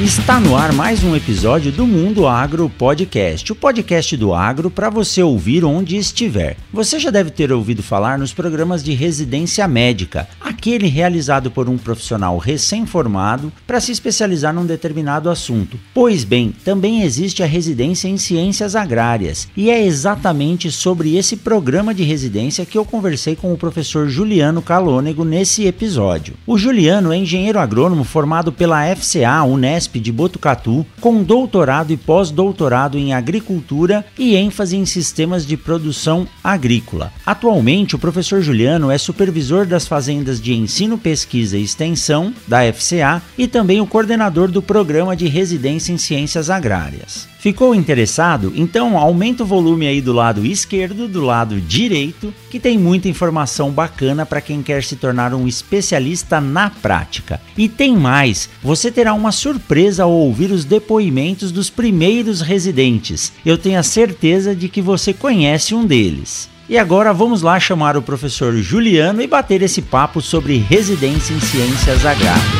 Está no ar mais um episódio do Mundo Agro Podcast, o podcast do agro para você ouvir onde estiver. Você já deve ter ouvido falar nos programas de residência médica, aquele realizado por um profissional recém-formado para se especializar num determinado assunto. Pois bem, também existe a residência em ciências agrárias, e é exatamente sobre esse programa de residência que eu conversei com o professor Juliano Calônego nesse episódio. O Juliano é engenheiro agrônomo formado pela FCA Unesp de Botucatu, com doutorado e pós-doutorado em agricultura e ênfase em sistemas de produção agrícola. Atualmente, o professor Juliano é supervisor das fazendas de ensino, pesquisa e extensão da FCA e também o coordenador do programa de residência em ciências agrárias. Ficou interessado? Então aumenta o volume aí do lado esquerdo, do lado direito, que tem muita informação bacana para quem quer se tornar um especialista na prática. E tem mais, você terá uma surpresa ao ouvir os depoimentos dos primeiros residentes. Eu tenho a certeza de que você conhece um deles. E agora vamos lá chamar o professor Juliano e bater esse papo sobre residência em ciências agrárias.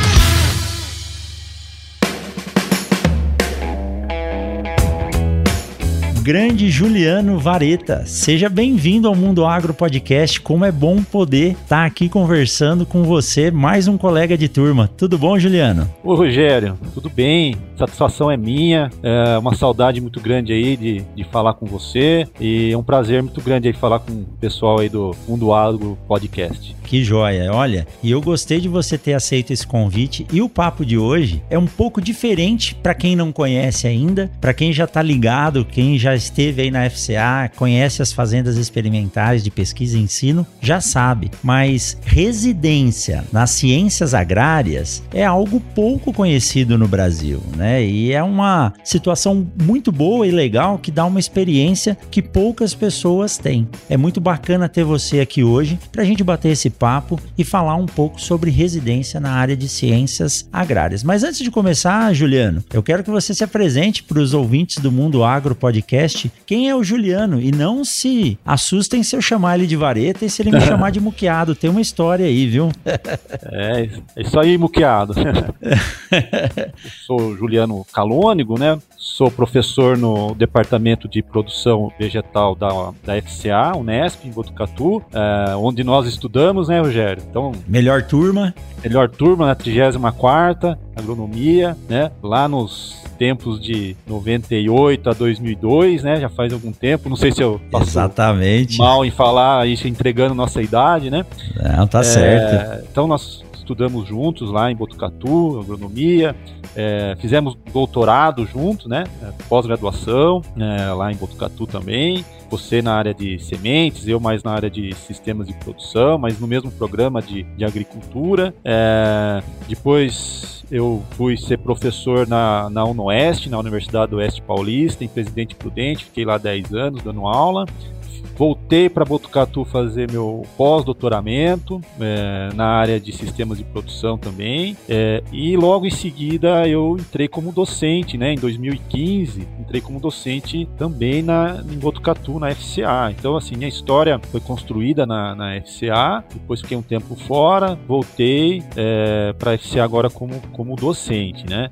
Grande Juliano Vareta. Seja bem-vindo ao Mundo Agro Podcast. Como é bom poder estar aqui conversando com você, mais um colega de turma. Tudo bom, Juliano? Oi, Rogério. Tudo bem? Satisfação é minha. É uma saudade muito grande aí de, de falar com você e é um prazer muito grande aí falar com o pessoal aí do Mundo Agro Podcast. Que joia. Olha, e eu gostei de você ter aceito esse convite e o papo de hoje é um pouco diferente para quem não conhece ainda, para quem já está ligado, quem já esteve aí na FCA, conhece as fazendas experimentais de pesquisa e ensino, já sabe. Mas residência nas ciências agrárias é algo pouco conhecido no Brasil, né? E é uma situação muito boa e legal que dá uma experiência que poucas pessoas têm. É muito bacana ter você aqui hoje para a gente bater esse papo e falar um pouco sobre residência na área de ciências agrárias. Mas antes de começar, Juliano, eu quero que você se apresente para os ouvintes do Mundo Agro Podcast quem é o Juliano. E não se assustem se eu chamar ele de vareta e se ele me chamar de muqueado. Tem uma história aí, viu? É, é isso aí, muqueado. Sou Juliano Calônigo, né? Sou professor no Departamento de Produção Vegetal da, da FCA, Unesp, em Botucatu, é, onde nós estudamos, né, Rogério? Então, melhor turma. Melhor turma na 34 agronomia, né? Lá nos tempos de 98 a 2002, né? Já faz algum tempo. Não sei se eu Exatamente. mal em falar isso entregando nossa idade, né? Não, tá é, certo. Então nós estudamos juntos lá em Botucatu, agronomia, é, fizemos doutorado junto, né? Pós-graduação é, lá em Botucatu também. Você na área de sementes, eu mais na área de sistemas de produção, mas no mesmo programa de, de agricultura. É, depois eu fui ser professor na, na UNOeste, na Universidade do Oeste Paulista, em Presidente Prudente, fiquei lá 10 anos dando aula. Voltei para Botucatu fazer meu pós-doutoramento é, na área de sistemas de produção também. É, e logo em seguida eu entrei como docente, né? Em 2015, entrei como docente também na, em Botucatu, na FCA. Então, assim, minha história foi construída na, na FCA, depois fiquei um tempo fora, voltei é, para a FCA agora como, como docente, né?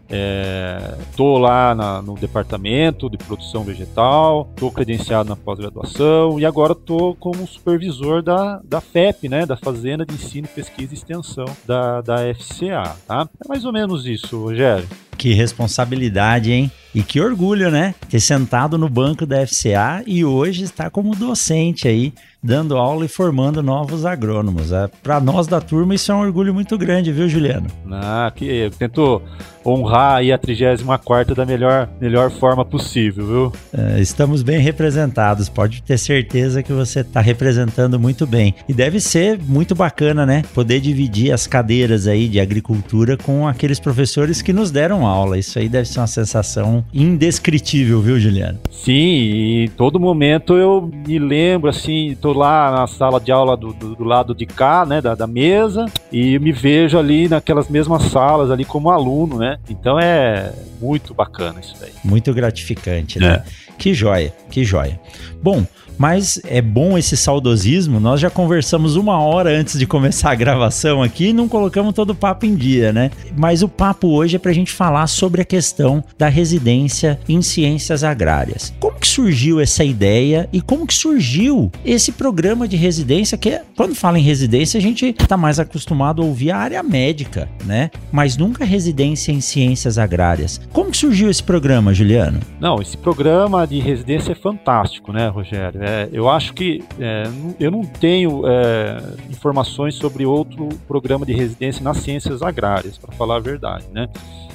Estou lá na, no departamento de produção vegetal, estou credenciado na pós-graduação e agora agora estou como supervisor da, da FEP, né, da Fazenda de Ensino, Pesquisa e Extensão da, da FCA, tá? É mais ou menos isso, Rogério. Que responsabilidade, hein? E que orgulho, né? Ter sentado no banco da FCA e hoje estar como docente aí dando aula e formando novos agrônomos. É, Para nós da turma, isso é um orgulho muito grande, viu, Juliano? Ah, que eu tento honrar aí a 34 da melhor, melhor forma possível, viu? É, estamos bem representados, pode ter certeza que você está representando muito bem. E deve ser muito bacana, né? Poder dividir as cadeiras aí de agricultura com aqueles professores que nos deram aula. Isso aí deve ser uma sensação indescritível, viu, Juliano? Sim, e em todo momento eu me lembro, assim, tô lá na sala de aula do, do, do lado de cá, né, da, da mesa, e me vejo ali naquelas mesmas salas ali como aluno, né? Então é muito bacana isso daí. Muito gratificante, né? É. Que joia, que joia. Bom, mas é bom esse saudosismo. Nós já conversamos uma hora antes de começar a gravação aqui e não colocamos todo o papo em dia, né? Mas o papo hoje é para a gente falar sobre a questão da residência em ciências agrárias. Como que surgiu essa ideia e como que surgiu esse programa de residência? Que quando fala em residência a gente está mais acostumado a ouvir a área médica, né? Mas nunca residência em ciências agrárias. Como que surgiu esse programa, Juliano? Não, esse programa de residência é fantástico, né, Rogério? É, eu acho que é, eu não tenho é, informações sobre outro programa de residência nas ciências agrárias, para falar a verdade, né?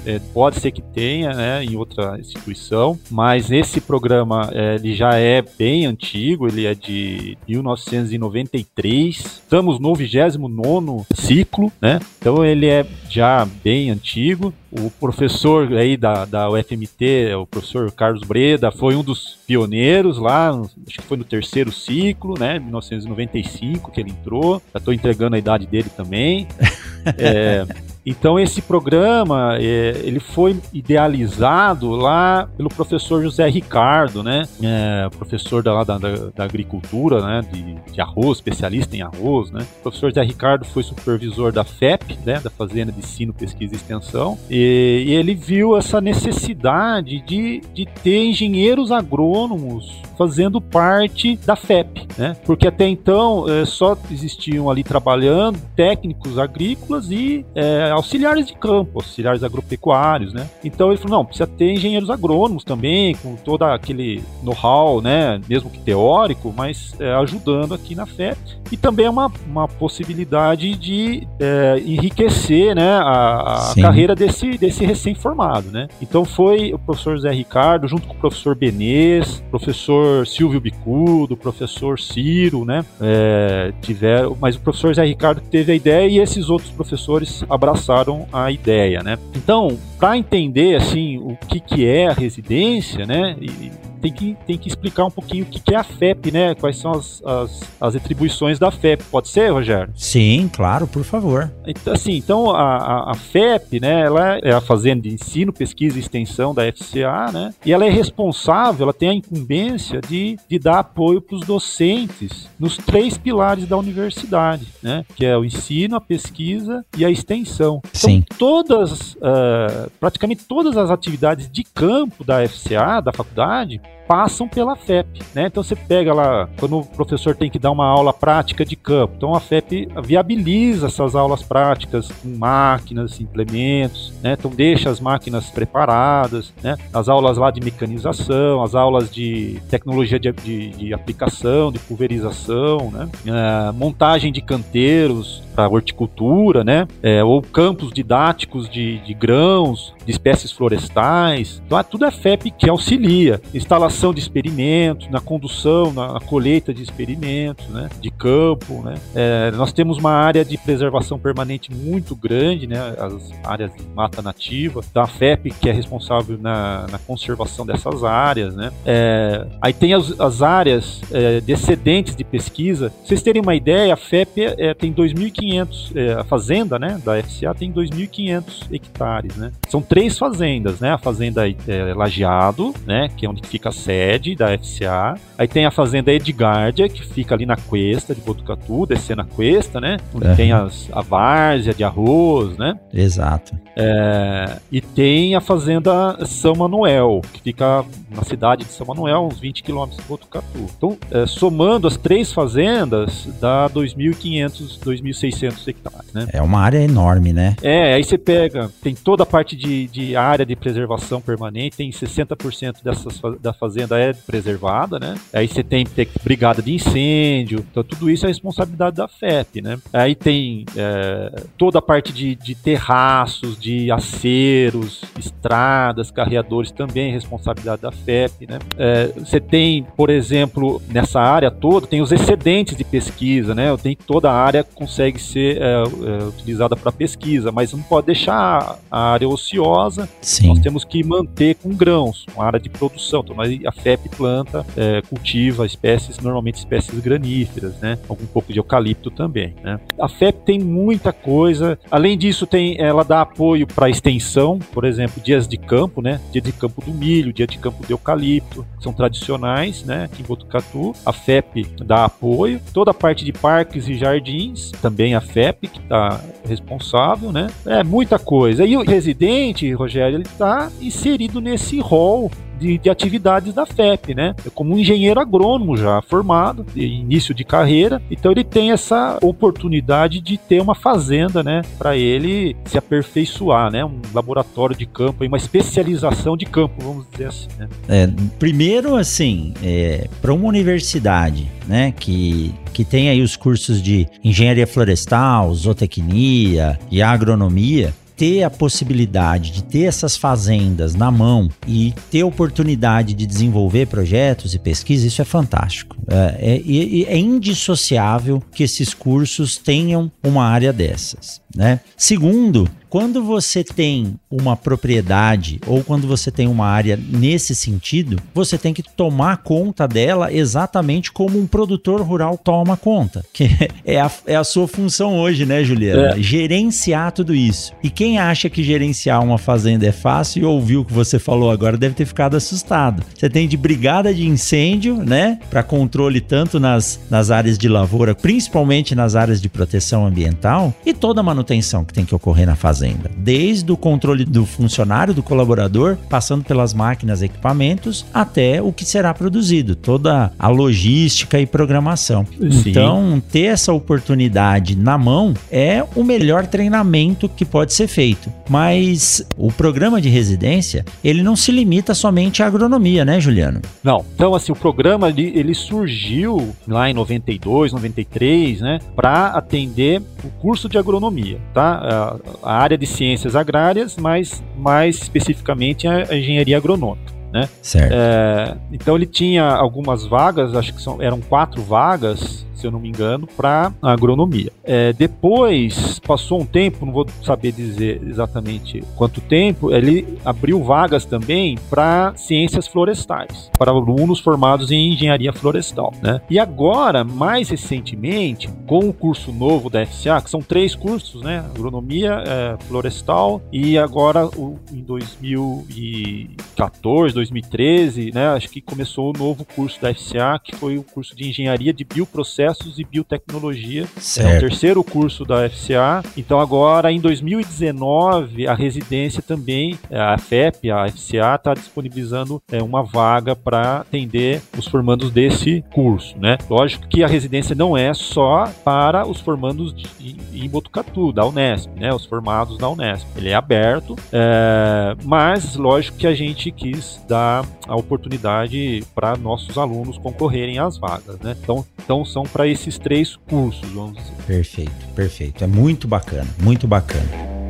É, pode ser que tenha, né, em outra instituição, mas esse programa é, ele já é bem antigo, ele é de 1993. Estamos no 29 ciclo, né? Então ele é já bem antigo. O professor aí da, da UFMT, o professor Carlos Breda, foi um dos pioneiros lá, acho que foi no terceiro ciclo, né? 1995 que ele entrou. Já estou entregando a idade dele também. É, então esse programa é, ele foi idealizado lá pelo professor José Ricardo, né? É, professor da, da, da, agricultura, né? De, de, arroz, especialista em arroz, né? O professor José Ricardo foi supervisor da FEP, né? Da Fazenda de Ensino, Pesquisa e Extensão, e, e ele viu essa necessidade de, de ter engenheiros agrônomos fazendo parte da FEP, né? Porque até então é, só existiam ali trabalhando técnicos agrícolas e é, auxiliares de campo, auxiliares agropecuários, né? Então ele falou, não, precisa ter engenheiros agrônomos também, com todo aquele know-how, né? Mesmo que teórico, mas é, ajudando aqui na FEP. E também é uma, uma possibilidade de é, enriquecer, né? A, a carreira desse, desse recém-formado, né? Então foi o professor Zé Ricardo, junto com o professor Benês, professor Silvio Bicudo, professor Ciro, né? É, tiveram, mas o professor Zé Ricardo teve a ideia e esses outros professores abraçaram abraçaram a ideia, né? Então, para entender assim o que, que é a residência, né? E, tem que, tem que explicar um pouquinho o que, é a FEP, né? Quais são as, as, as, atribuições da FEP. Pode ser, Rogério? Sim, claro, por favor. Então, assim, então a, a, FEP, né? Ela é a Fazenda de Ensino, Pesquisa e Extensão da FCA, né? E ela é responsável, ela tem a incumbência de, de dar apoio para os docentes nos três pilares da universidade, né? Que é o ensino, a pesquisa e a extensão. Então, Sim. todas, uh, praticamente todas as atividades de campo da FCA, da faculdade, Bye. Passam pela FEP, né? Então você pega lá, quando o professor tem que dar uma aula prática de campo, então a FEP viabiliza essas aulas práticas com máquinas, implementos, né? Então deixa as máquinas preparadas, né? As aulas lá de mecanização, as aulas de tecnologia de, de, de aplicação, de pulverização, né? É, montagem de canteiros para horticultura, né? É, ou campos didáticos de, de grãos, de espécies florestais. Então, tudo é FEP que auxilia. Instalação de experimentos, na condução, na, na colheita de experimentos, né? De campo, né? É, nós temos uma área de preservação permanente muito grande, né? As áreas de mata nativa. Então, a FEP que é responsável na, na conservação dessas áreas, né? É, aí tem as, as áreas é, excedentes de pesquisa. Pra vocês terem uma ideia, a FEP é, tem 2.500, é, a fazenda, né? Da FCA tem 2.500 hectares, né? São três fazendas, né? A fazenda é, Lajeado, né? Que é onde fica a sede da FCA. Aí tem a fazenda Edgardia, que fica ali na cuesta de Botucatu, descendo a cuesta, né? Onde uhum. tem as, a várzea de arroz, né? Exato. É, e tem a fazenda São Manuel, que fica na cidade de São Manuel, uns 20 quilômetros de Botucatu. Então, é, somando as três fazendas, dá 2.500, 2.600 hectares, né? É uma área enorme, né? É, aí você pega, tem toda a parte de de, área de preservação permanente, tem 60% dessas, da fazenda fazenda é preservada, né? Aí você tem que ter brigada de incêndio, então tudo isso é responsabilidade da FEP, né? Aí tem é, toda a parte de, de terraços, de aceros, estradas, carreadores também é responsabilidade da FEP, né? É, você tem, por exemplo, nessa área toda, tem os excedentes de pesquisa, né? Tem toda a área consegue ser é, é, utilizada para pesquisa, mas não pode deixar a área ociosa. Sim. Nós temos que manter com grãos, uma área de produção. Então, a FEP planta, é, cultiva espécies, normalmente espécies graníferas, né? Algum pouco de eucalipto também, né? A FEP tem muita coisa. Além disso, tem, ela dá apoio para extensão, por exemplo, dias de campo, né? Dia de campo do milho, dia de campo do eucalipto, são tradicionais, né? Aqui em Botucatu, a FEP dá apoio. Toda a parte de parques e jardins, também a FEP que está responsável, né? É muita coisa. E o residente, Rogério, ele está inserido nesse rol de, de, atividades da FEP, né? É como um engenheiro agrônomo já formado, início de carreira, então ele tem essa oportunidade de ter uma fazenda, né? Para ele se aperfeiçoar, né? Um laboratório de campo, uma especialização de campo, vamos dizer assim. Né? É, primeiro, assim, é, para uma universidade, né? Que que tem aí os cursos de engenharia florestal, zootecnia e agronomia, ter a possibilidade de ter essas fazendas na mão e ter oportunidade de desenvolver projetos e pesquisa, isso é fantástico. É, é, é indissociável que esses cursos tenham uma área dessas. Né? Segundo, quando você tem uma propriedade ou quando você tem uma área nesse sentido, você tem que tomar conta dela exatamente como um produtor rural toma conta, que é a, é a sua função hoje, né, Juliana? É. Gerenciar tudo isso. E quem acha que gerenciar uma fazenda é fácil e ouviu o que você falou agora deve ter ficado assustado. Você tem de brigada de incêndio, né, para controle tanto nas, nas áreas de lavoura, principalmente nas áreas de proteção ambiental, e toda a manutenção que tem que ocorrer na fazenda fazenda, desde o controle do funcionário, do colaborador, passando pelas máquinas, equipamentos, até o que será produzido, toda a logística e programação. Sim. Então, ter essa oportunidade na mão é o melhor treinamento que pode ser feito. Mas o programa de residência, ele não se limita somente à agronomia, né, Juliano? Não. Então, assim, o programa ele, ele surgiu lá em 92, 93, né, para atender o curso de agronomia, tá? A, área de ciências agrárias, mas mais especificamente a engenharia agronômica. Né? Certo. É, então ele tinha algumas vagas, acho que são, eram quatro vagas se eu não me engano, para agronomia. É, depois, passou um tempo, não vou saber dizer exatamente quanto tempo, ele abriu vagas também para ciências florestais, para alunos formados em engenharia florestal. Né? E agora, mais recentemente, com o curso novo da FCA, que são três cursos, né? agronomia, é, florestal e agora o, em 2014, 2013, né? acho que começou o novo curso da FCA, que foi o curso de engenharia de bioprocessos Processos e Biotecnologia. Certo. É o terceiro curso da FCA. Então agora em 2019 a residência também, a FEP, a FCA está disponibilizando é, uma vaga para atender os formandos desse curso, né? Lógico que a residência não é só para os formandos de, em Botucatu, da Unesp, né? Os formados da Unesp. Ele é aberto, é, mas lógico que a gente quis dar a oportunidade para nossos alunos concorrerem às vagas, né? Então, então são para esses três cursos, vamos dizer. Perfeito, perfeito. É muito bacana, muito bacana.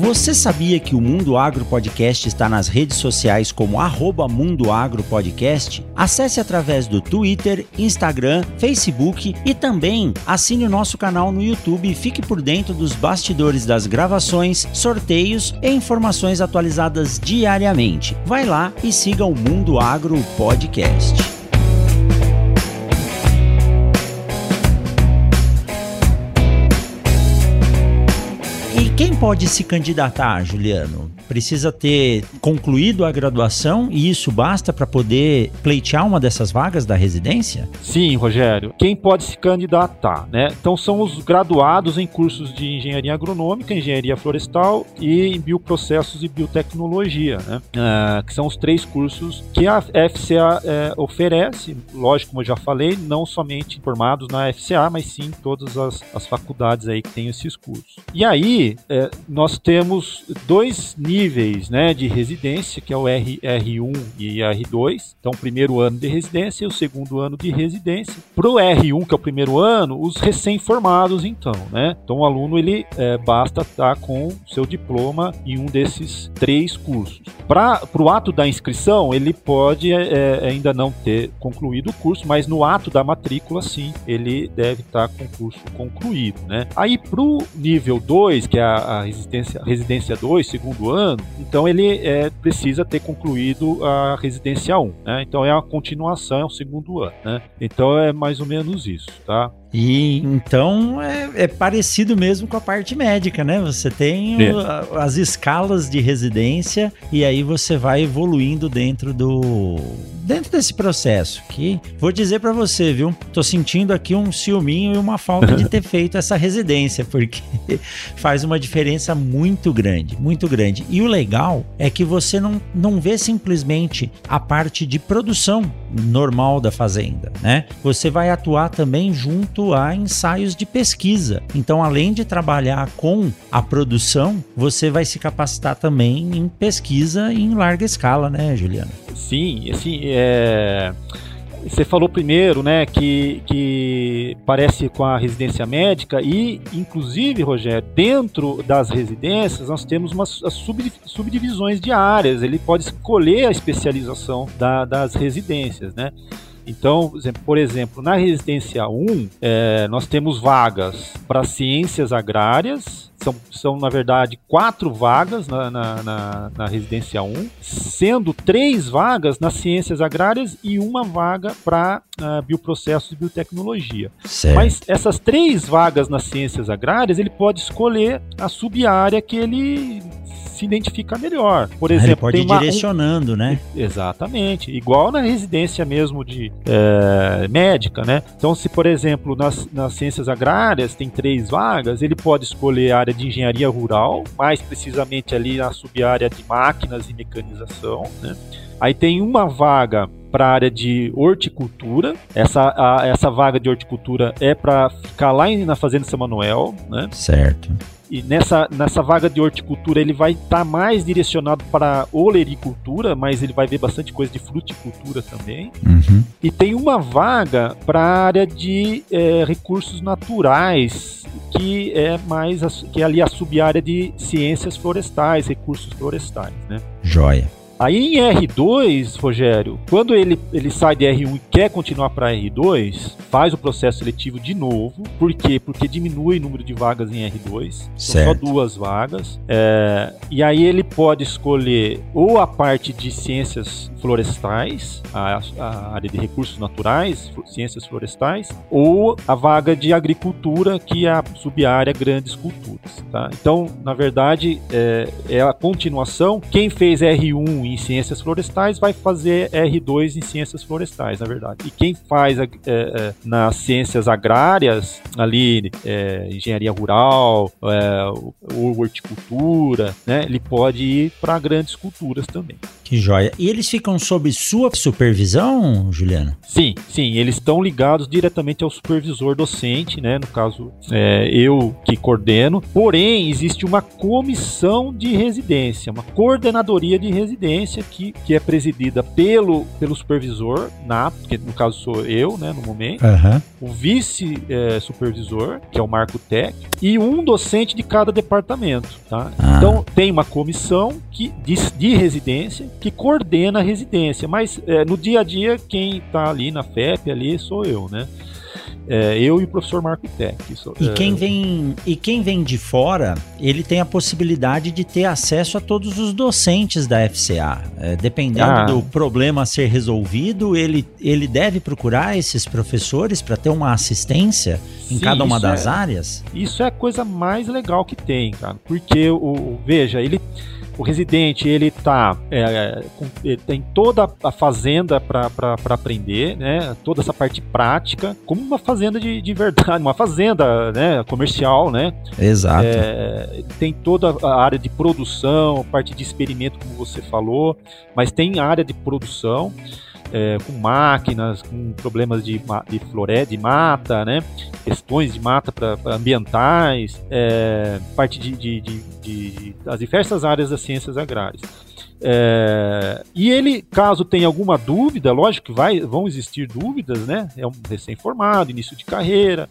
Você sabia que o Mundo Agro Podcast está nas redes sociais como arroba Mundo Agro Podcast? Acesse através do Twitter, Instagram, Facebook e também assine o nosso canal no YouTube e fique por dentro dos bastidores das gravações, sorteios e informações atualizadas diariamente. Vai lá e siga o Mundo Agro Podcast. Quem pode se candidatar, Juliano? Precisa ter concluído a graduação e isso basta para poder pleitear uma dessas vagas da residência? Sim, Rogério. Quem pode se candidatar, né? Então são os graduados em cursos de engenharia agronômica, engenharia florestal e em bioprocessos e biotecnologia, né? Uh, que são os três cursos que a FCA é, oferece, lógico, como eu já falei, não somente formados na FCA, mas sim todas as, as faculdades aí que têm esses cursos. E aí, é, nós temos dois níveis né, de residência, que é o R, R1 e R2. Então, primeiro ano de residência e o segundo ano de residência. Para o R1, que é o primeiro ano, os recém-formados, então. Né? Então, o aluno ele é, basta estar com seu diploma em um desses três cursos. Para o ato da inscrição, ele pode é, ainda não ter concluído o curso, mas no ato da matrícula, sim, ele deve estar com o curso concluído. Né? Aí, para o nível 2, que é a, a residência 2, segundo ano, então ele é, precisa ter concluído a residência 1. Né? Então, é a continuação, é o segundo ano. Né? Então, é mais ou menos isso. Tá? E então é, é, parecido mesmo com a parte médica, né? Você tem é. o, as escalas de residência e aí você vai evoluindo dentro do dentro desse processo. Que vou dizer para você, viu? Tô sentindo aqui um ciúminho e uma falta de ter feito essa residência, porque faz uma diferença muito grande, muito grande. E o legal é que você não, não vê simplesmente a parte de produção normal da fazenda, né? Você vai atuar também junto a ensaios de pesquisa. Então, além de trabalhar com a produção, você vai se capacitar também em pesquisa em larga escala, né, Juliano? Sim, assim, é... Você falou primeiro, né, que, que parece com a residência médica e, inclusive, Rogério, dentro das residências nós temos umas subdivisões de áreas. Ele pode escolher a especialização da, das residências, né? Então, por exemplo, na residência 1, é, nós temos vagas para ciências agrárias, são, são, na verdade, quatro vagas na, na, na, na, residência 1, sendo três vagas nas ciências agrárias e uma vaga para uh, bioprocessos e biotecnologia. Certo. Mas essas três vagas nas ciências agrárias, ele pode escolher a sub-área que ele se identifica melhor. Por exemplo, ah, ele pode ir uma, direcionando, um... né? Exatamente. Igual na residência mesmo de é, médica, né? Então, se por exemplo nas, nas ciências agrárias tem três vagas, ele pode escolher a área de engenharia rural, mais precisamente ali na sub-área de máquinas e mecanização, né? Aí tem uma vaga para a área de horticultura. Essa, a, essa vaga de horticultura é para ficar lá na Fazenda São Manuel, né? Certo. E nessa, nessa vaga de horticultura ele vai estar tá mais direcionado para olericultura, mas ele vai ver bastante coisa de fruticultura também. Uhum. E tem uma vaga para a área de é, recursos naturais, que é mais que é ali a sub-área de ciências florestais, recursos florestais, né? Joia. Aí em R2, Rogério, quando ele, ele sai de R1 e quer continuar para R2, faz o processo seletivo de novo. Por quê? Porque diminui o número de vagas em R2. São só duas vagas. É, e aí ele pode escolher ou a parte de ciências florestais, a, a, área de recursos naturais, ciências florestais, ou a vaga de agricultura, que é a sub-área grandes culturas. Tá? Então, na verdade, é, é a continuação. Quem fez R1 em ciências florestais vai fazer R2 em ciências florestais, na verdade. E quem faz é, é, nas ciências agrárias, ali, é, engenharia rural, é, ou horticultura, né, ele pode ir para grandes culturas também. Que joia. E eles ficam sob sua supervisão, Juliana? Sim, sim. Eles estão ligados diretamente ao supervisor docente, né? No caso, é, eu que coordeno. Porém, existe uma comissão de residência, uma coordenadoria de residência que, que é presidida pelo, pelo supervisor, na, que no caso sou eu, né? No momento. Uhum. O vice-supervisor, é, que é o Marco Tech, e um docente de cada departamento, tá? Ah. Então, tem uma comissão que, de, de residência que coordena a residência, mas é, no dia a dia quem está ali na FEP ali sou eu, né? É, eu e o professor Marco Tech. e, é... quem vem, e quem vem de fora, ele tem a possibilidade de ter acesso a todos os docentes da FCA. É, dependendo ah. do problema a ser resolvido, ele, ele deve procurar esses professores para ter uma assistência em Sim, cada uma das é, áreas? Isso é a coisa mais legal que tem, cara. Porque, o, veja, ele o residente ele tá é, ele tem toda a fazenda para aprender, né? Toda essa parte prática, como uma fazenda de, de verdade, uma fazenda, né? Comercial, né? Exato. É, tem toda a área de produção, parte de experimento, como você falou, mas tem área de produção. É, com máquinas, com problemas de, de floresta, de mata, né? questões de mata para ambientais, é, parte de, de, de, de, das diversas áreas das ciências agrárias. É, e ele, caso tenha alguma dúvida, lógico que vai, vão existir dúvidas, né? É um recém-formado, início de carreira.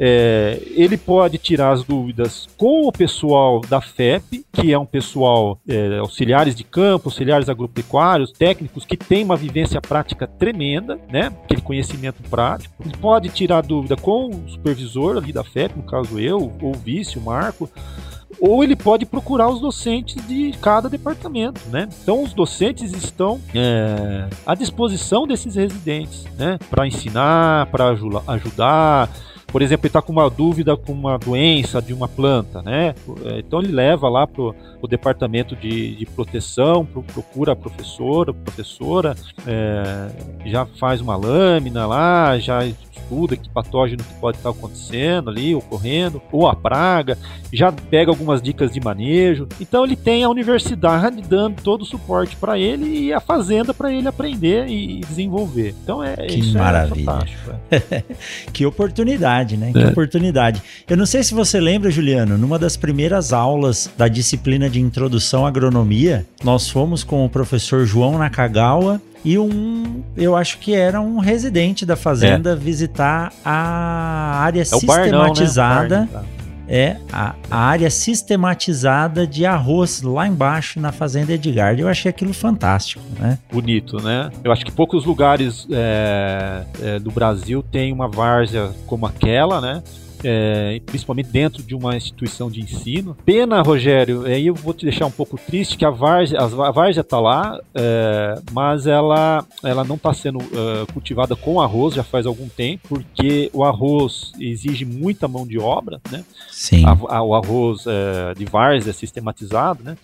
É, ele pode tirar as dúvidas com o pessoal da FEP, que é um pessoal é, auxiliares de campo, auxiliares agropecuários, técnicos que tem uma vivência prática tremenda, né? Aquele conhecimento prático. Ele pode tirar dúvida com o supervisor ali da FEP, no caso eu, ou o vice, o Marco ou ele pode procurar os docentes de cada departamento, né? Então os docentes estão é, à disposição desses residentes, né? Para ensinar, para ajudar, por exemplo, ele está com uma dúvida com uma doença de uma planta, né? Então ele leva lá para o departamento de, de proteção, procura a professora, professora, é, já faz uma lâmina lá, já estuda que patógeno que pode estar acontecendo ali, ocorrendo, ou a praga, já pega algumas dicas de manejo. Então ele tem a universidade dando todo o suporte para ele e a fazenda para ele aprender e desenvolver. Então é que isso é maravilha. é fantástico. É. que oportunidade, né? Que é. oportunidade. Eu não sei se você lembra, Juliano, numa das primeiras aulas da disciplina de introdução à agronomia, nós fomos com o professor João Nakagawa e um, eu acho que era um residente da fazenda é. visitar a área é sistematizada. Barnão, né? É a, a, área sistematizada de arroz lá embaixo na fazenda Edgar. Eu achei aquilo fantástico, né? Bonito, né? Eu acho que poucos lugares é, é, do Brasil tem uma várzea como aquela, né? É, principalmente dentro de uma instituição de ensino. Pena, Rogério, aí eu vou te deixar um pouco triste que a Várzea, a Várzea está lá, é, mas ela, ela não está sendo é, cultivada com arroz já faz algum tempo, porque o arroz exige muita mão de obra, né? Sim. A, a, o arroz é, de Várzea sistematizado, né?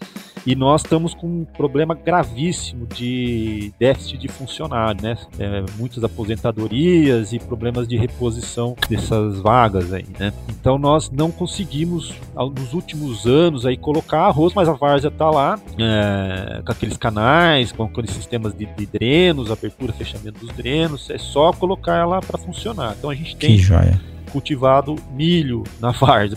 E nós estamos com um problema gravíssimo de déficit de funcionário, né? É, muitas aposentadorias e problemas de reposição dessas vagas aí, né? Então nós não conseguimos, nos últimos anos, aí colocar arroz, mas a várzea está lá, é, com aqueles canais, com aqueles sistemas de, de, drenos, abertura, fechamento dos drenos, é só colocar ela para funcionar. Então a gente tem. Que joia cultivado milho na várzea,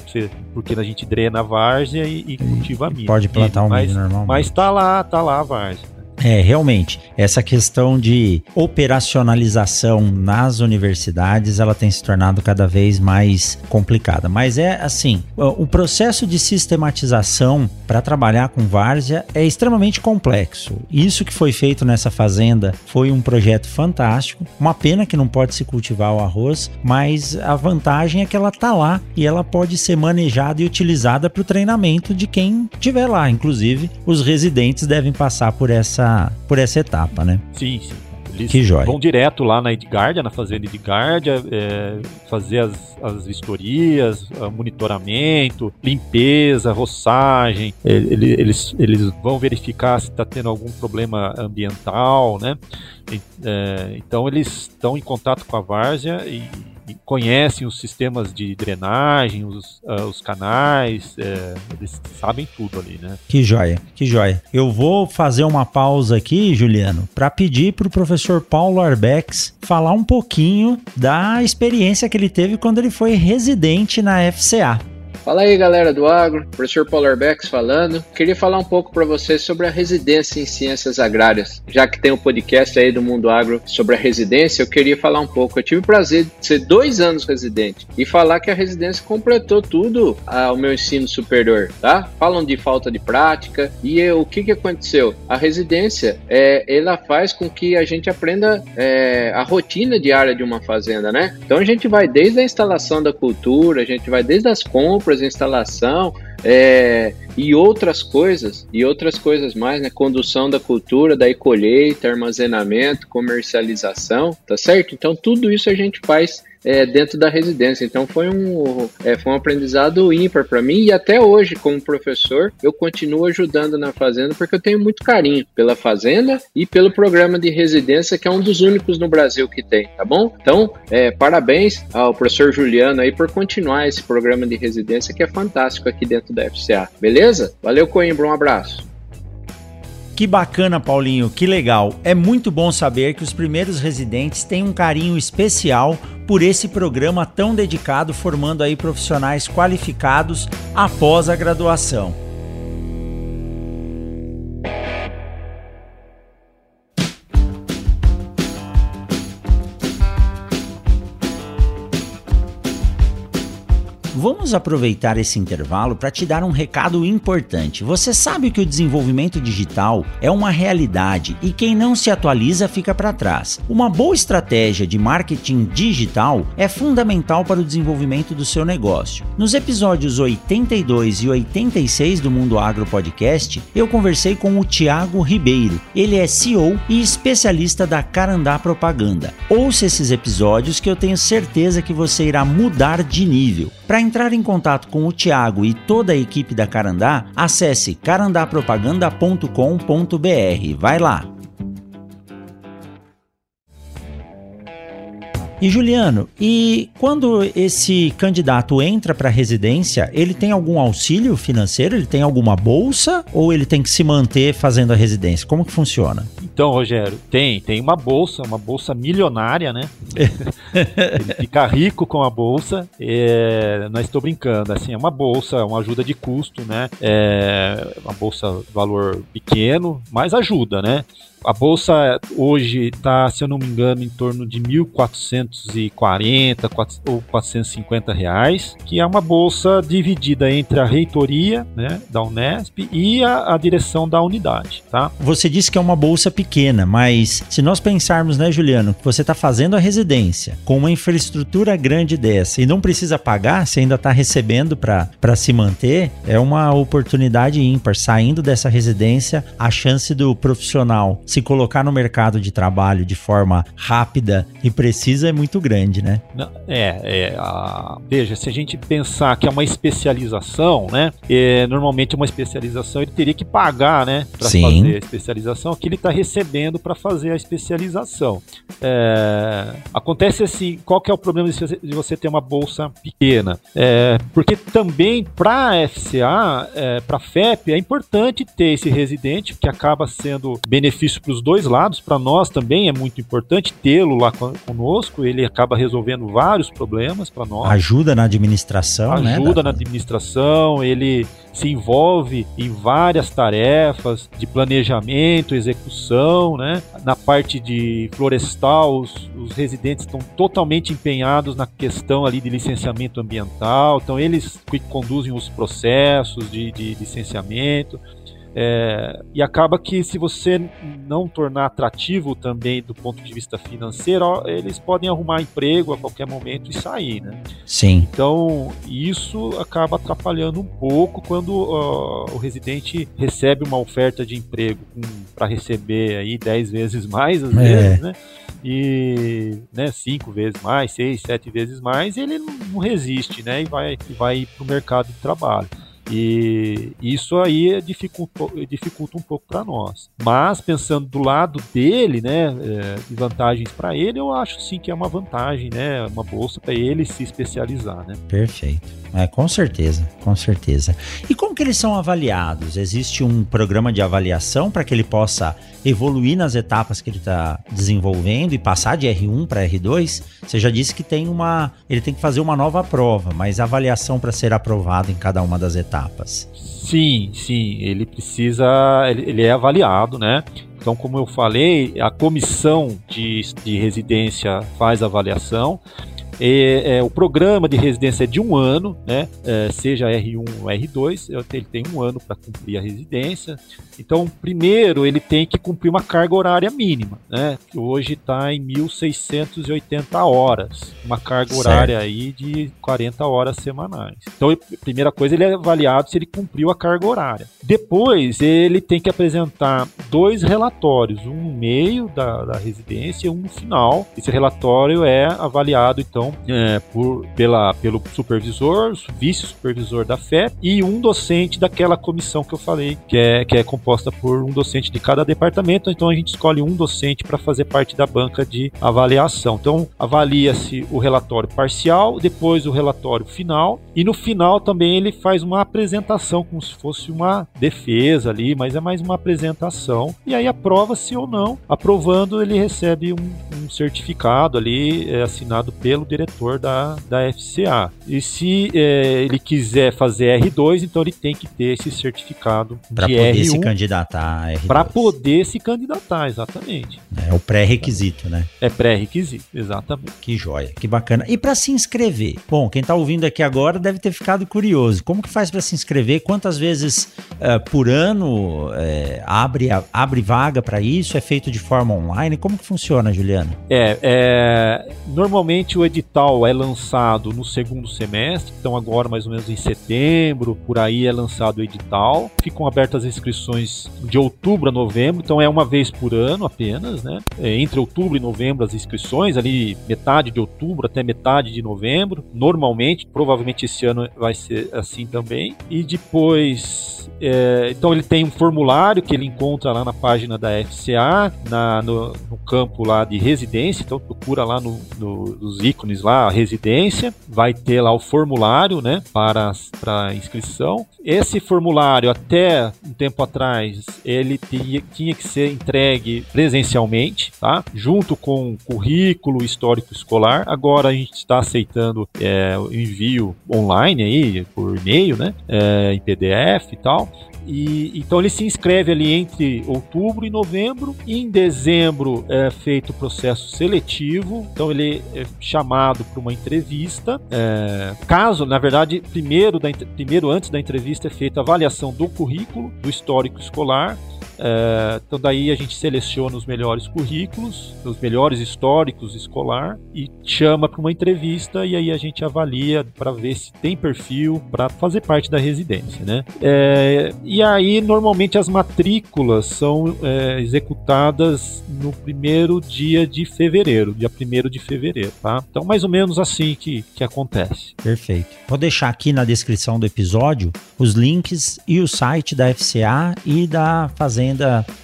porque a gente drena a várzea e, e cultiva milho. Pode plantar um milho normalmente. Mas tá lá, tá lá a várzea. É, realmente, essa questão de operacionalização nas universidades, ela tem se tornado cada vez mais complicada. Mas é assim, o processo de sistematização para trabalhar com várzea é extremamente complexo. Isso que foi feito nessa fazenda foi um projeto fantástico. Uma pena que não pode se cultivar o arroz, mas a vantagem é que ela tá lá e ela pode ser manejada e utilizada para o treinamento de quem estiver lá. Inclusive, os residentes devem passar por essa por essa etapa, né? Sim, sim. Eles que joia. vão direto lá na Edgardia, na fazenda Edgardia, é, fazer as, as vistorias, monitoramento, limpeza, roçagem. Eles, eles, eles vão verificar se está tendo algum problema ambiental, né? É, então eles estão em contato com a várzea e conhecem os sistemas de drenagem, os, uh, os canais, é, eles sabem tudo ali, né? Que joia, que joia. Eu vou fazer uma pausa aqui, Juliano, para pedir para o professor Paulo Arbex falar um pouquinho da experiência que ele teve quando ele foi residente na FCA. Fala aí, galera do agro, professor Polar Becks falando. Queria falar um pouco para vocês sobre a residência em ciências agrárias. Já que tem um podcast aí do Mundo Agro sobre a residência, eu queria falar um pouco. Eu tive o prazer de ser dois anos residente e falar que a residência completou tudo ao meu ensino superior, tá? Falam de falta de prática e eu, o que, que aconteceu? A residência, é, ela faz com que a gente aprenda é, a rotina diária de uma fazenda, né? Então a gente vai desde a instalação da cultura, a gente vai desde as compras, instalação é, e outras coisas, e outras coisas mais, né? Condução da cultura, daí colheita, armazenamento, comercialização, tá certo? Então tudo isso a gente faz é, dentro da residência. Então foi um, é, foi um aprendizado ímpar para mim e até hoje, como professor, eu continuo ajudando na fazenda porque eu tenho muito carinho pela fazenda e pelo programa de residência, que é um dos únicos no Brasil que tem, tá bom? Então, é, parabéns ao professor Juliano aí por continuar esse programa de residência que é fantástico aqui dentro da FCA, beleza? Valeu, Coimbra, um abraço. Que bacana, Paulinho, que legal. É muito bom saber que os primeiros residentes têm um carinho especial por esse programa tão dedicado, formando aí profissionais qualificados após a graduação. Vamos aproveitar esse intervalo para te dar um recado importante. Você sabe que o desenvolvimento digital é uma realidade e quem não se atualiza fica para trás. Uma boa estratégia de marketing digital é fundamental para o desenvolvimento do seu negócio. Nos episódios 82 e 86 do Mundo Agro Podcast, eu conversei com o Tiago Ribeiro. Ele é CEO e especialista da Carandá Propaganda. Ouça esses episódios que eu tenho certeza que você irá mudar de nível. Para entrar em contato com o Tiago e toda a equipe da Carandá, acesse carandapropaganda.com.br. Vai lá! E Juliano, e quando esse candidato entra para a residência, ele tem algum auxílio financeiro? Ele tem alguma bolsa ou ele tem que se manter fazendo a residência? Como que funciona? Então, Rogério, tem, tem uma bolsa, uma bolsa milionária, né? ele fica rico com a bolsa. É, não estou brincando, assim, é uma bolsa, uma ajuda de custo, né? É uma bolsa valor pequeno, mas ajuda, né? A bolsa hoje está, se eu não me engano, em torno de 1.440 ou 450 reais, que é uma bolsa dividida entre a reitoria né, da Unesp e a, a direção da unidade. Tá? Você disse que é uma bolsa pequena, mas se nós pensarmos, né, Juliano, que você está fazendo a residência com uma infraestrutura grande dessa e não precisa pagar, você ainda está recebendo para se manter, é uma oportunidade ímpar. Saindo dessa residência, a chance do profissional se colocar no mercado de trabalho de forma rápida e precisa é muito grande, né? É, é a... veja, se a gente pensar que é uma especialização, né? É, normalmente uma especialização ele teria que pagar, né? Para fazer a especialização, que ele está recebendo para fazer a especialização. É... acontece assim, qual que é o problema de você ter uma bolsa pequena? É, porque também para a FCA, é, para a FEP, é importante ter esse residente que acaba sendo benefício isso para os dois lados. Para nós também é muito importante tê-lo lá conosco. Ele acaba resolvendo vários problemas para nós. Ajuda na administração, Ajuda né? Ajuda na administração. Ele se envolve em várias tarefas de planejamento, execução, né? Na parte de florestal, os, os residentes estão totalmente empenhados na questão ali de licenciamento ambiental. Então eles que conduzem os processos de, de licenciamento. É, e acaba que se você não tornar atrativo também do ponto de vista financeiro, eles podem arrumar emprego a qualquer momento e sair, né? Sim. Então isso acaba atrapalhando um pouco quando o residente recebe uma oferta de emprego para receber aí 10 vezes mais às é. vezes, né? E né, cinco vezes mais, seis, sete vezes mais, ele não resiste, né? E vai, e vai para o mercado de trabalho. E isso aí dificulta, dificulta um pouco para nós. Mas pensando do lado dele, né, é, de vantagens para ele, eu acho sim que é uma vantagem, né, uma bolsa para ele se especializar, né. Perfeito. É, com certeza, com certeza. E como que eles são avaliados? Existe um programa de avaliação para que ele possa evoluir nas etapas que ele está desenvolvendo e passar de R1 para R2? Você já disse que tem uma, ele tem que fazer uma nova prova, mas avaliação para ser aprovado em cada uma das etapas. Sim, sim, ele precisa, ele, ele é avaliado, né? Então, como eu falei, a comissão de, de residência faz avaliação. E, é, o programa de residência é de um ano, né? É, seja R1 ou R2, ele tem um ano para cumprir a residência. Então, primeiro, ele tem que cumprir uma carga horária mínima, né? Que hoje está em 1.680 horas. Uma carga certo. horária aí de 40 horas semanais. Então, primeira coisa, ele é avaliado se ele cumpriu a carga horária. Depois, ele tem que apresentar dois relatórios, um no meio da, da residência e um no final. Esse relatório é avaliado, então, é, por, pela, pelo supervisor, vice-supervisor da FEP e um docente daquela comissão que eu falei, que é, que é composta por um docente de cada departamento, então a gente escolhe um docente para fazer parte da banca de avaliação. Então, avalia-se o relatório parcial, depois o relatório final, e no final também ele faz uma apresentação, como se fosse uma defesa ali, mas é mais uma apresentação. e aí aprova-se ou não. Aprovando, ele recebe um, um certificado ali é, assinado pelo diretor da, da FCA. E se é, ele quiser fazer R2, então ele tem que ter esse certificado pra de poder R1 se candidatar a R2. para poder se candidatar, exatamente. É o pré-requisito, né? É pré-requisito, exatamente. Que joia, que bacana. E para se inscrever? Bom, quem tá ouvindo aqui agora deve ter ficado curioso. Como que faz para se inscrever? Quantas vezes eh, por ano eh, abre, a- abre vaga para isso? É feito de forma online? Como que funciona, Juliano? É, é, normalmente o edital é lançado no segundo semestre, então agora mais ou menos em setembro, por aí é lançado o edital. Ficam abertas as inscrições de outubro a novembro, então é uma vez por ano apenas, né? É, entre outubro e novembro as inscrições, ali metade de outubro até metade de novembro, normalmente, provavelmente esse ano vai ser assim também. E depois, é, então ele tem um formulário que ele encontra lá na página da FCA, na, no, no campo lá de residência, então procura lá no, no- nos ícones lá, a residência, vai ter lá o formulário, né, para, para inscrição. Esse formulário, até um tempo atrás, ele tinha, tinha que ser entregue presencialmente, tá, junto com currículo histórico escolar. Agora a gente está aceitando é, o envio online aí, por e-mail, né, é, em PDF e tal. E, então ele se inscreve ali entre outubro e novembro. E em dezembro é feito o processo seletivo. Então ele é chamado para uma entrevista. É, caso, na verdade, primeiro, da, primeiro antes da entrevista é feita a avaliação do currículo, do histórico escolar. É, então daí a gente seleciona os melhores currículos, os melhores históricos escolar e chama para uma entrevista e aí a gente avalia para ver se tem perfil para fazer parte da residência, né? É, e aí normalmente as matrículas são é, executadas no primeiro dia de fevereiro, dia 1 de fevereiro, tá? Então mais ou menos assim que, que acontece. Perfeito. Vou deixar aqui na descrição do episódio os links e o site da FCA e da Fazenda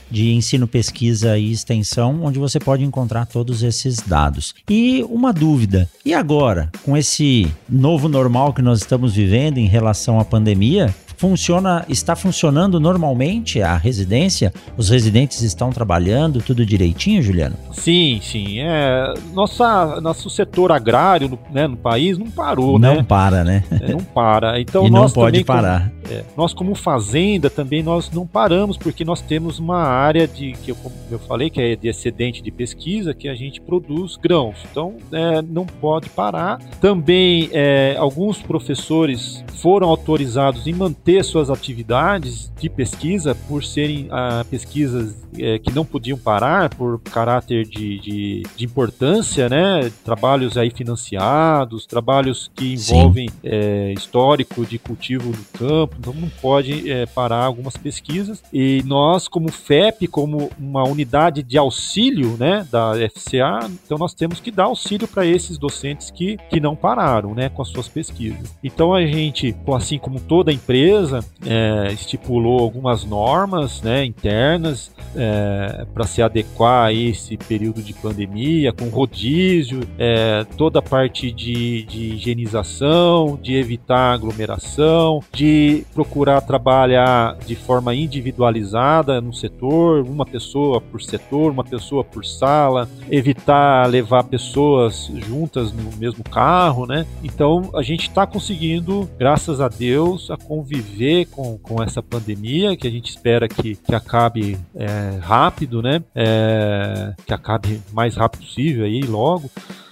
de Ensino, Pesquisa e Extensão, onde você pode encontrar todos esses dados. E uma dúvida: e agora, com esse novo normal que nós estamos vivendo em relação à pandemia? Funciona, está funcionando normalmente a residência? Os residentes estão trabalhando tudo direitinho, Juliano? Sim, sim. É, nossa, nosso setor agrário no, né, no país não parou, não né? para, né? É, não para. Então e não nós pode também, como- parar. É, nós como fazenda também nós não paramos porque nós temos uma área de que eu, eu falei que é de excedente de pesquisa que a gente produz grãos então é, não pode parar também é, alguns professores foram autorizados em manter suas atividades de pesquisa por serem ah, pesquisas é, que não podiam parar por caráter de, de, de importância né trabalhos aí financiados trabalhos que envolvem é, histórico de cultivo no campo, então não pode é, parar algumas pesquisas. E nós, como FEP, como uma unidade de auxílio né, da FCA, então nós temos que dar auxílio para esses docentes que, que não pararam né, com as suas pesquisas. Então a gente, assim como toda empresa, é, estipulou algumas normas né, internas para se adequar a esse período de pandemia, com rodízio, é, toda a parte de, de higienização, de evitar aglomeração, de procurar trabalhar de forma individualizada no setor, uma pessoa por setor, uma pessoa por sala, evitar levar pessoas juntas no mesmo carro, né? Então a gente está conseguindo, graças a Deus, a conviver com, com essa pandemia que a gente espera que, que acabe é, rápido, né? É, que acabe mais rápido possível aí logo.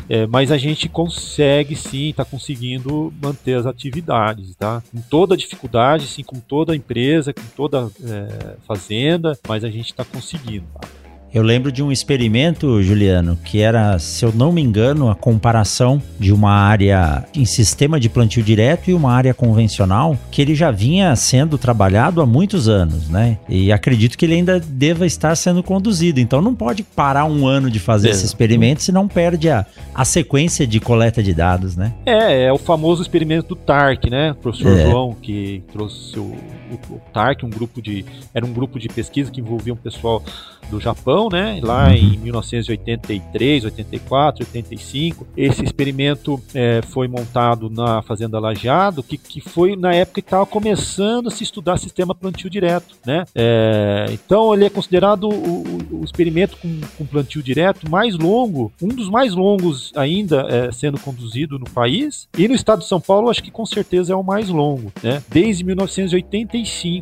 É, mas a gente consegue sim, está conseguindo manter as atividades, tá? Com toda dificuldade, sim, com toda empresa, com toda é, fazenda, mas a gente está conseguindo. Tá? Eu lembro de um experimento, Juliano, que era, se eu não me engano, a comparação de uma área em sistema de plantio direto e uma área convencional, que ele já vinha sendo trabalhado há muitos anos, né? E acredito que ele ainda deva estar sendo conduzido. Então não pode parar um ano de fazer É. esse experimento, senão perde a, a sequência de coleta de dados, né? É, é o famoso experimento do TARC, né? O professor É. João, que trouxe o, o, o TARC, um grupo de. Era um grupo de pesquisa que envolvia um pessoal do Japão, né? Lá uhum. em 1983, 84, 85. Esse experimento é, foi montado na Fazenda Lajeado, que, que foi na época que estava começando a se estudar sistema plantio direto, né? É, então ele é considerado o, o experimento com, com, plantio direto mais longo, um dos mais longos ainda é, sendo conduzido no país. E no estado de São Paulo, acho que com certeza é o mais longo, né? Desde 1985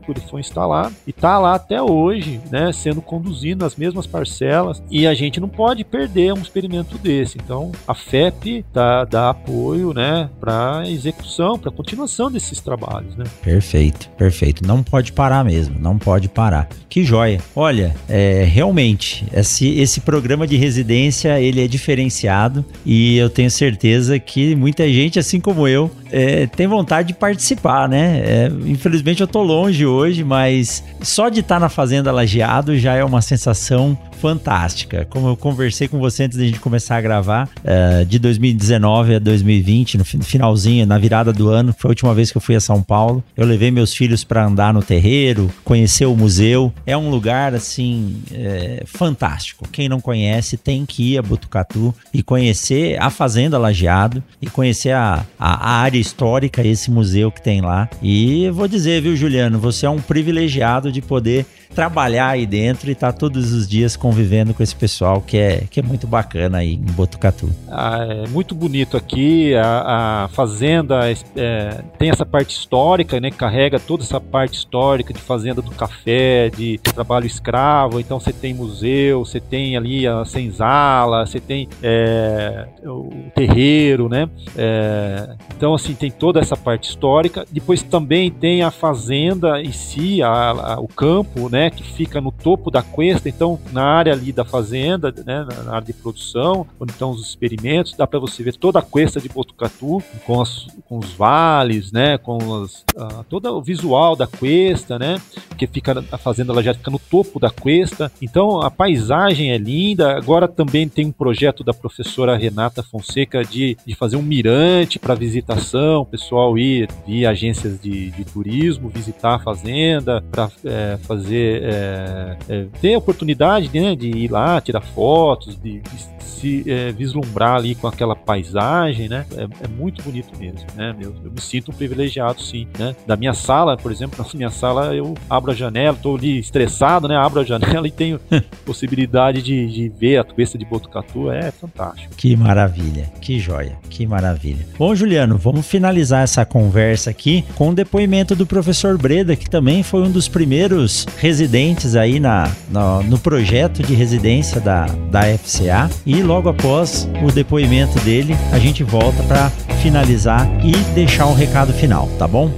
ele foi instalado e está lá até hoje, né? Sendo conduzido nas mesmas parcelas. E a gente não pode perder um experimento desse. Então a FEP dá, dá apoio, né? Para execução, para continuação desses trabalhos, né? Perfeito, perfeito. Não pode parar mesmo, não pode parar. Que joia. Olha, é, realmente, esse, esse programa de residência, ele é diferenciado e eu tenho certeza que muita gente, assim como eu, é, tem vontade de participar, né? É, infelizmente eu tô longe hoje, mas só de estar tá na Fazenda Lajeado já é uma sensação fantástica. Como eu conversei com você antes da gente começar a gravar, é, de 2019 a 2020, no finalzinho, na virada do ano, foi a última vez que eu fui a São Paulo. Eu levei meus filhos para andar no terreiro, conhecer o museu. É um lugar, assim, é, fantástico. Quem não conhece tem que ir a Butucatu e conhecer a Fazenda Lajeado e conhecer a, a área histórica, esse museu que tem lá. E vou dizer, viu, Juliano, você é um privilegiado de poder trabalhar aí dentro e estar tá todos os dias convivendo com esse pessoal que é, que é muito bacana aí em Botucatu. Ah, é muito bonito aqui, a, a fazenda é, tem essa parte histórica, né, carrega toda essa parte histórica de fazenda do café, de trabalho escravo, então você tem museu, você tem ali a senzala, você tem é, o terreiro, né, é, então assim, tem toda essa parte histórica, depois também tem a fazenda em si, a, a, o campo, né, né, que fica no topo da cuesta, então na área ali da fazenda, né, na área de produção, onde estão os experimentos, dá para você ver toda a cuesta de Botucatu, com, as, com os vales, né, com as, uh, todo o visual da cuesta, né, que fica a fazenda ela já fica no topo da cuesta, então a paisagem é linda. Agora também tem um projeto da professora Renata Fonseca de, de fazer um mirante para visitação, o pessoal ir via agências de, de turismo visitar a fazenda para é, fazer é, é, ter a oportunidade né, de ir lá, tirar fotos, de, de se é, vislumbrar ali com aquela paisagem, né? É, é, muito bonito mesmo, né? Eu, eu me sinto privilegiado, sim, né? Da minha sala, por exemplo, na minha sala eu abro a janela, tô ali estressado, né? Abro a janela e tenho possibilidade de, de ver a cabeça de Botucatu, é fantástico. Que maravilha, que joia, que maravilha. Bom, Juliano, vamos finalizar essa conversa aqui com o depoimento do professor Breda, que também foi um dos primeiros residentes aí na, no, no projeto de residência da, da FCA e logo após o depoimento dele, a gente volta para finalizar e deixar um recado final, tá bom?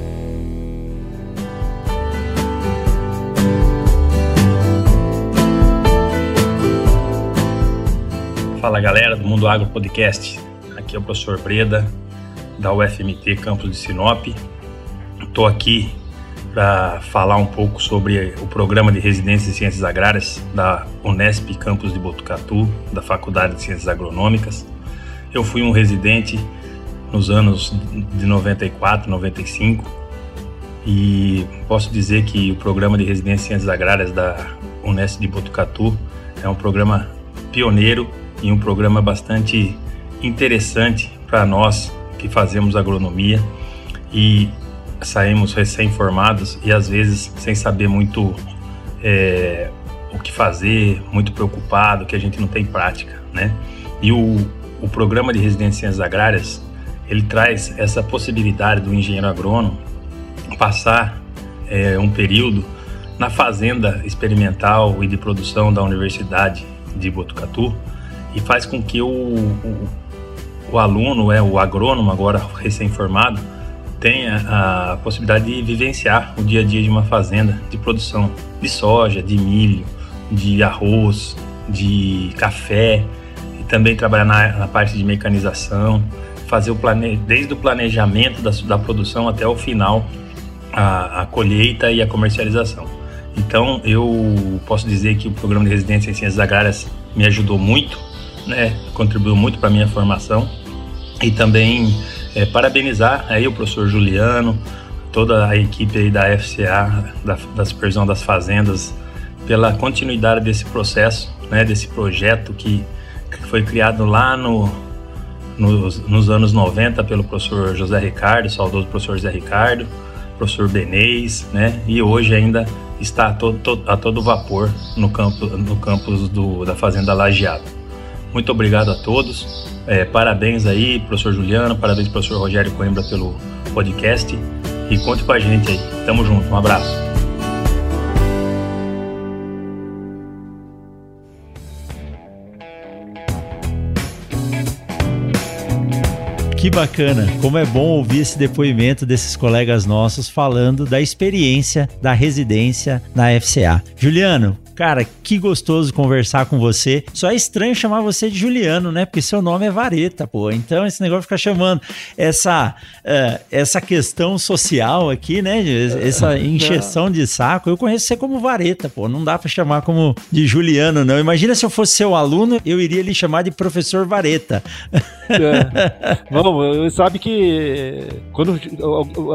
Fala galera do Mundo Agro Podcast, aqui é o professor Breda da UFMT Campus de Sinop. Estou aqui para falar um pouco sobre o programa de residência em ciências agrárias da Unesp Campus de Botucatu, da Faculdade de Ciências Agronômicas. Eu fui um residente nos anos de 94, 95 e posso dizer que o programa de residência em ciências agrárias da Unesp de Botucatu é um programa pioneiro e um programa bastante interessante para nós que fazemos agronomia e saímos recém-formados e às vezes sem saber muito é, o que fazer, muito preocupado, que a gente não tem prática, né? E o, o programa de residências agrárias, ele traz essa possibilidade do engenheiro agrônomo passar é, um período na fazenda experimental e de produção da Universidade de Botucatu e faz com que o, o, o aluno, é o agrônomo agora recém-formado, tenha a possibilidade de vivenciar o dia a dia de uma fazenda de produção de soja, de milho, de arroz, de café, e também trabalhar na, na parte de mecanização, fazer o plane... desde o planejamento da, da produção até o final, a, a colheita e a comercialização. Então, eu posso dizer que o programa de residência em ciências agrárias me ajudou muito, né? contribuiu muito para a minha formação e também é, parabenizar aí o professor Juliano, toda a equipe aí da FCA, da, da Supervisão das Fazendas, pela continuidade desse processo, né, desse projeto que, que foi criado lá no, nos, nos, anos 90 pelo professor José Ricardo, saudoso professor José Ricardo, professor Benês, né, e hoje ainda está a todo, a todo vapor no, campo, no campus do, da Fazenda Lajeado. Muito obrigado a todos, é, parabéns aí, professor Juliano, parabéns professor Rogério Coimbra pelo podcast e conte com a gente aí. Tamo junto, um abraço. Que bacana! Como é bom ouvir esse depoimento desses colegas nossos falando da experiência da residência na FCA. Juliano, Cara, que gostoso conversar com você. Só é estranho chamar você de Juliano, né? Porque seu nome é Vareta, pô. Então esse negócio fica chamando essa, uh, essa questão social aqui, né? Essa encheção de saco. Eu conheço você como Vareta, pô. Não dá para chamar como de Juliano, não. Imagina se eu fosse seu aluno, eu iria lhe chamar de professor Vareta. É. Vamos, sabe que quando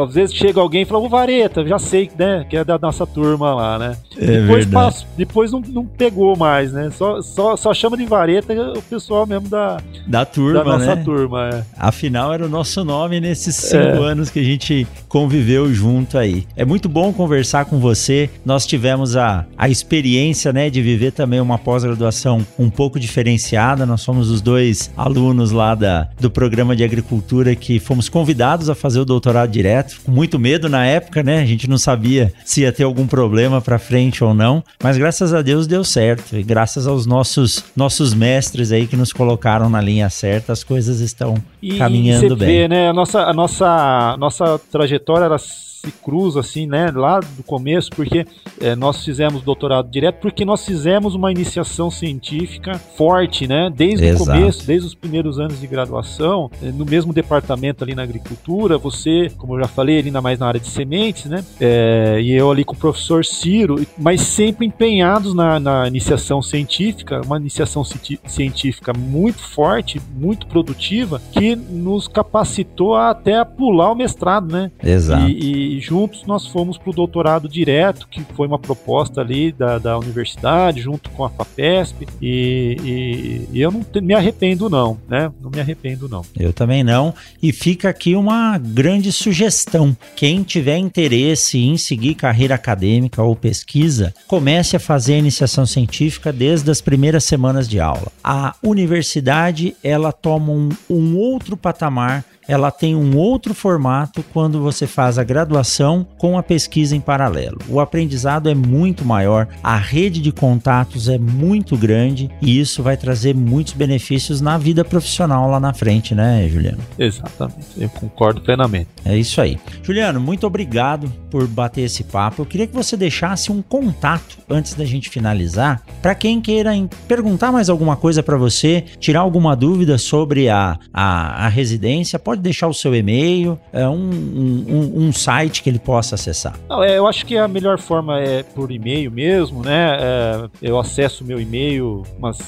às vezes chega alguém e fala, o Vareta, já sei, né? Que é da nossa turma lá, né? É depois, passo, depois depois não, não pegou mais, né? Só, só, só chama de vareta o pessoal mesmo da, da turma, da nossa né? turma. É. Afinal, era o nosso nome nesses cinco é. anos que a gente conviveu junto aí. É muito bom conversar com você. Nós tivemos a, a experiência, né, de viver também uma pós-graduação um pouco diferenciada. Nós somos os dois alunos lá da, do programa de agricultura que fomos convidados a fazer o doutorado direto, com muito medo na época, né? A gente não sabia se ia ter algum problema para frente ou não, mas graças graças a Deus deu certo. E graças aos nossos, nossos mestres aí que nos colocaram na linha certa, as coisas estão e, caminhando e você bem. Vê, né? A nossa, a nossa, nossa trajetória era se cruza assim, né, lá do começo, porque é, nós fizemos doutorado direto, porque nós fizemos uma iniciação científica forte, né, desde Exato. o começo, desde os primeiros anos de graduação, é, no mesmo departamento ali na agricultura, você, como eu já falei, ali ainda mais na área de sementes, né, é, e eu ali com o professor Ciro, mas sempre empenhados na, na iniciação científica, uma iniciação científica muito forte, muito produtiva, que nos capacitou a até a pular o mestrado, né? Exato. E, e e juntos nós fomos para o doutorado direto, que foi uma proposta ali da, da universidade, junto com a FAPESP, e, e, e eu não me arrependo não, né? Não me arrependo não. Eu também não, e fica aqui uma grande sugestão. Quem tiver interesse em seguir carreira acadêmica ou pesquisa, comece a fazer a iniciação científica desde as primeiras semanas de aula. A universidade, ela toma um, um outro patamar ela tem um outro formato quando você faz a graduação com a pesquisa em paralelo. O aprendizado é muito maior, a rede de contatos é muito grande e isso vai trazer muitos benefícios na vida profissional lá na frente, né, Juliano? Exatamente, eu concordo plenamente. É isso aí. Juliano, muito obrigado por bater esse papo. Eu queria que você deixasse um contato antes da gente finalizar para quem queira perguntar mais alguma coisa para você, tirar alguma dúvida sobre a, a, a residência, pode pode deixar o seu e-mail, é um, um, um site que ele possa acessar. Não, é, eu acho que a melhor forma é por e-mail mesmo, né? É, eu acesso meu e-mail umas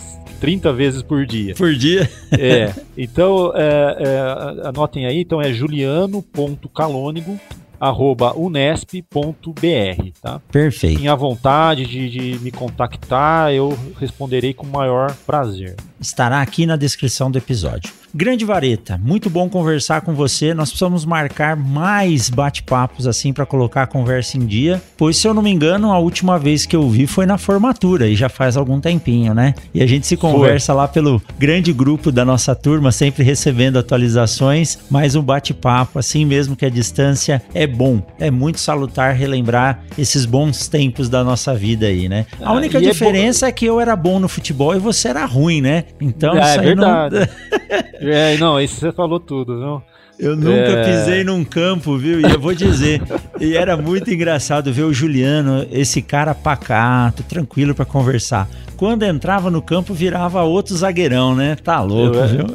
30 vezes por dia. Por dia? É. Então, é, é, anotem aí, então é juliano.calônigo arroba unesp.br, tá? Perfeito. À vontade de, de me contactar, eu responderei com o maior prazer. Estará aqui na descrição do episódio. Grande Vareta, muito bom conversar com você. Nós precisamos marcar mais bate-papos assim para colocar a conversa em dia, pois se eu não me engano, a última vez que eu vi foi na formatura e já faz algum tempinho, né? E a gente se conversa foi. lá pelo grande grupo da nossa turma, sempre recebendo atualizações, mais um bate-papo assim mesmo que a distância é bom. É muito salutar relembrar esses bons tempos da nossa vida aí, né? A ah, única diferença é, é, que eu era bom no futebol e você era ruim, né? Então, é, é verdade. Não... É, não, isso você falou tudo, não? Eu nunca é... pisei num campo, viu? E eu vou dizer, e era muito engraçado ver o Juliano, esse cara pacato, tranquilo para conversar quando entrava no campo virava outro zagueirão, né? Tá louco, eu viu?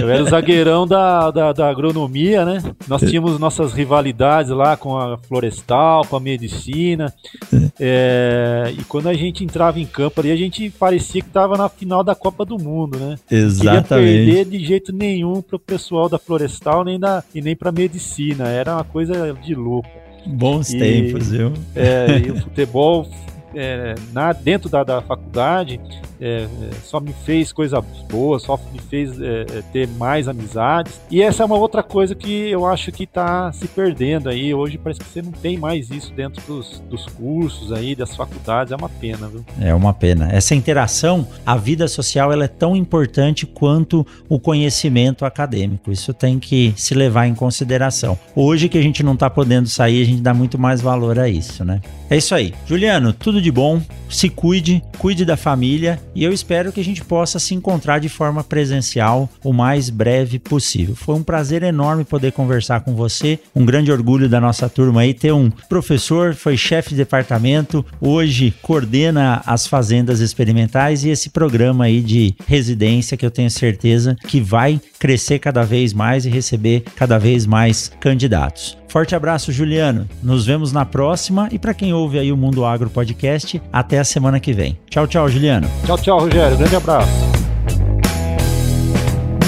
Eu era o zagueirão da, da, da, agronomia, né? Nós tínhamos nossas rivalidades lá com a florestal, com a medicina. É, e quando a gente entrava em campo ali, a gente parecia que tava na final da Copa do Mundo, né? Exatamente. Não queria perder de jeito nenhum pro pessoal da florestal nem da, e nem pra medicina. Era uma coisa de louco. Bons e, tempos, viu? É, e o futebol é, na, dentro da, da faculdade é, é, só me fez coisas boas, só me fez é, é, ter mais amizades. E essa é uma outra coisa que eu acho que está se perdendo aí. Hoje parece que você não tem mais isso dentro dos, dos cursos aí, das faculdades. É uma pena, viu? É uma pena. Essa interação, a vida social, ela é tão importante quanto o conhecimento acadêmico. Isso tem que se levar em consideração. Hoje que a gente não está podendo sair, a gente dá muito mais valor a isso, né? É isso aí. Juliano, tudo de bom. Se cuide, cuide da família e eu espero que a gente possa se encontrar de forma presencial o mais breve possível. Foi um prazer enorme poder conversar com você. Um grande orgulho da nossa turma aí ter um professor, foi chefe de departamento, hoje coordena as fazendas experimentais e esse programa aí de residência que eu tenho certeza que vai crescer cada vez mais e receber cada vez mais candidatos. Forte abraço, Juliano. Nos vemos na próxima e para quem ouve aí o Mundo Agro Podcast, até a semana que vem. Tchau, tchau, Juliano. Tchau, tchau, Rogério. Grande abraço.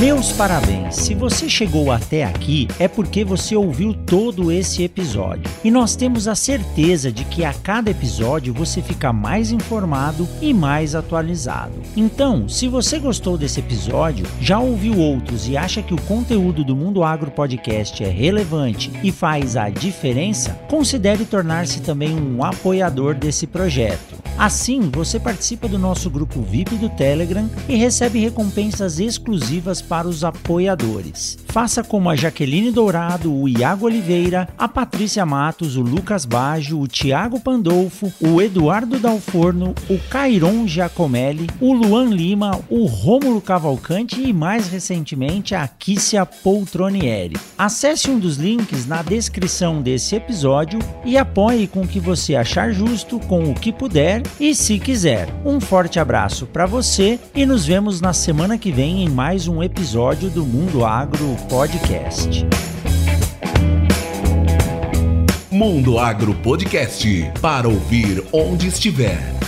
Meus parabéns! Se você chegou até aqui é porque você ouviu todo esse episódio. E nós temos a certeza de que a cada episódio você fica mais informado e mais atualizado. Então, se você gostou desse episódio, já ouviu outros e acha que o conteúdo do Mundo Agro Podcast é relevante e faz a diferença, considere tornar-se também um apoiador desse projeto. Assim, você participa do nosso grupo VIP do Telegram e recebe recompensas exclusivas para os apoiadores. Faça como a Jaqueline Dourado, o Iago Oliveira, a Patrícia Matos, o Lucas Baggio, o Tiago Pandolfo, o Eduardo Dalforno, o Cairon Giacomelli, o Luan Lima, o Rômulo Cavalcante e mais recentemente a Kícia Poltronieri. Acesse um dos links na descrição desse episódio e apoie com o que você achar justo, com o que puder e se quiser. Um forte abraço para você e nos vemos na semana que vem em mais um episódio do Mundo Agro Podcast. Mundo Agro Podcast para ouvir onde estiver.